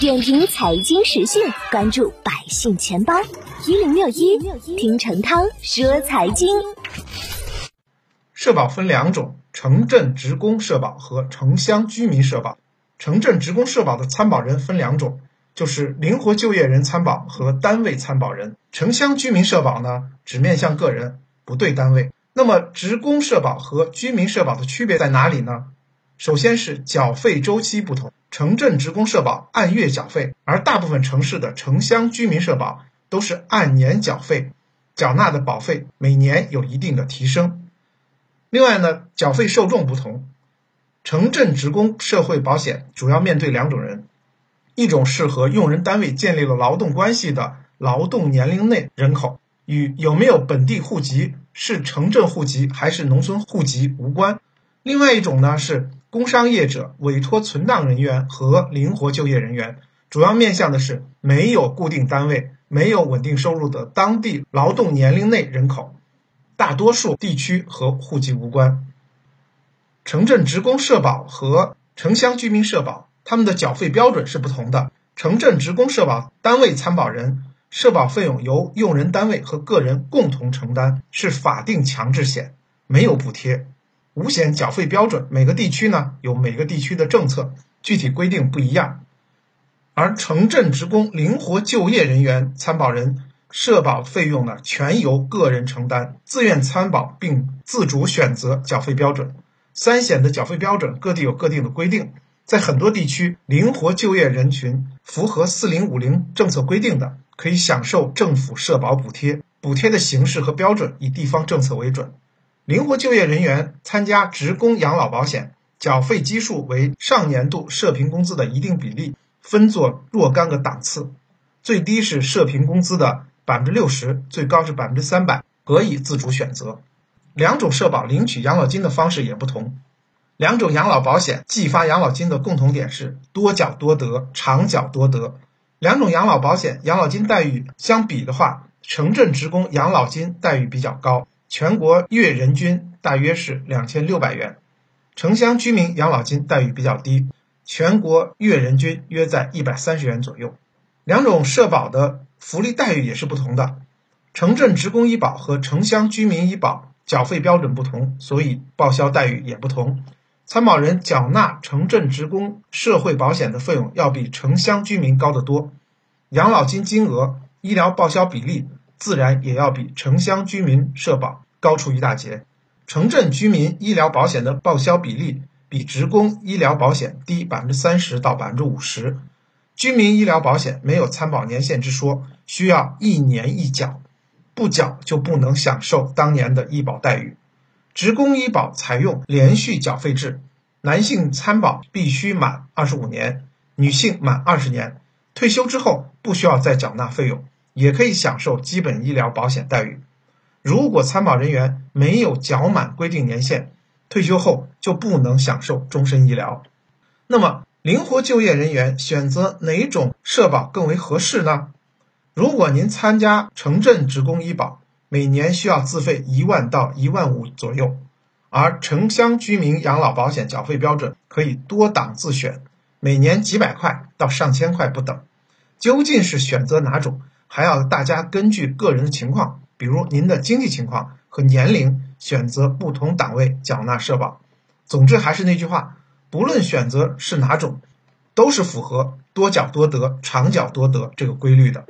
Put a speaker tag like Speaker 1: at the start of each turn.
Speaker 1: 点评财经时讯，关注百姓钱包一零六一，听陈涛说财经。
Speaker 2: 社保分两种：城镇职工社保和城乡居民社保。城镇职工社保的参保人分两种，就是灵活就业人参保和单位参保人。城乡居民社保呢，只面向个人，不对单位。那么职工社保和居民社保的区别在哪里呢？首先是缴费周期不同。城镇职工社保按月缴费，而大部分城市的城乡居民社保都是按年缴费，缴纳的保费每年有一定的提升。另外呢，缴费受众不同，城镇职工社会保险主要面对两种人，一种是和用人单位建立了劳动关系的劳动年龄内人口，与有没有本地户籍、是城镇户籍还是农村户籍无关；另外一种呢是。工商业者、委托存档人员和灵活就业人员，主要面向的是没有固定单位、没有稳定收入的当地劳动年龄内人口，大多数地区和户籍无关。城镇职工社保和城乡居民社保，他们的缴费标准是不同的。城镇职工社保单位参保人社保费用由用人单位和个人共同承担，是法定强制险，没有补贴。五险缴费标准，每个地区呢有每个地区的政策，具体规定不一样。而城镇职工灵活就业人员参保人社保费用呢，全由个人承担，自愿参保并自主选择缴费标准。三险的缴费标准各地有各定的规定，在很多地区，灵活就业人群符合四零五零政策规定的，可以享受政府社保补贴，补贴的形式和标准以地方政策为准。灵活就业人员参加职工养老保险，缴费基数为上年度社平工资的一定比例，分作若干个档次，最低是社平工资的百分之六十，最高是百分之三百，可以自主选择。两种社保领取养老金的方式也不同，两种养老保险计发养老金的共同点是多缴多得，长缴多得。两种养老保险养老金待遇相比的话，城镇职工养老金待遇比较高。全国月人均大约是两千六百元，城乡居民养老金待遇比较低，全国月人均约在一百三十元左右。两种社保的福利待遇也是不同的，城镇职工医保和城乡居民医保缴费标准不同，所以报销待遇也不同。参保人缴纳城镇职工社会保险的费用要比城乡居民高得多，养老金金额、医疗报销比例。自然也要比城乡居民社保高出一大截，城镇居民医疗保险的报销比例比职工医疗保险低百分之三十到百分之五十，居民医疗保险没有参保年限之说，需要一年一缴，不缴就不能享受当年的医保待遇。职工医保采用连续缴费制，男性参保必须满二十五年，女性满二十年，退休之后不需要再缴纳费用。也可以享受基本医疗保险待遇。如果参保人员没有缴满规定年限，退休后就不能享受终身医疗。那么，灵活就业人员选择哪种社保更为合适呢？如果您参加城镇职工医保，每年需要自费一万到一万五左右，而城乡居民养老保险缴费标准可以多档自选，每年几百块到上千块不等。究竟是选择哪种？还要大家根据个人的情况，比如您的经济情况和年龄，选择不同档位缴纳社保。总之还是那句话，不论选择是哪种，都是符合多缴多得、长缴多得这个规律的。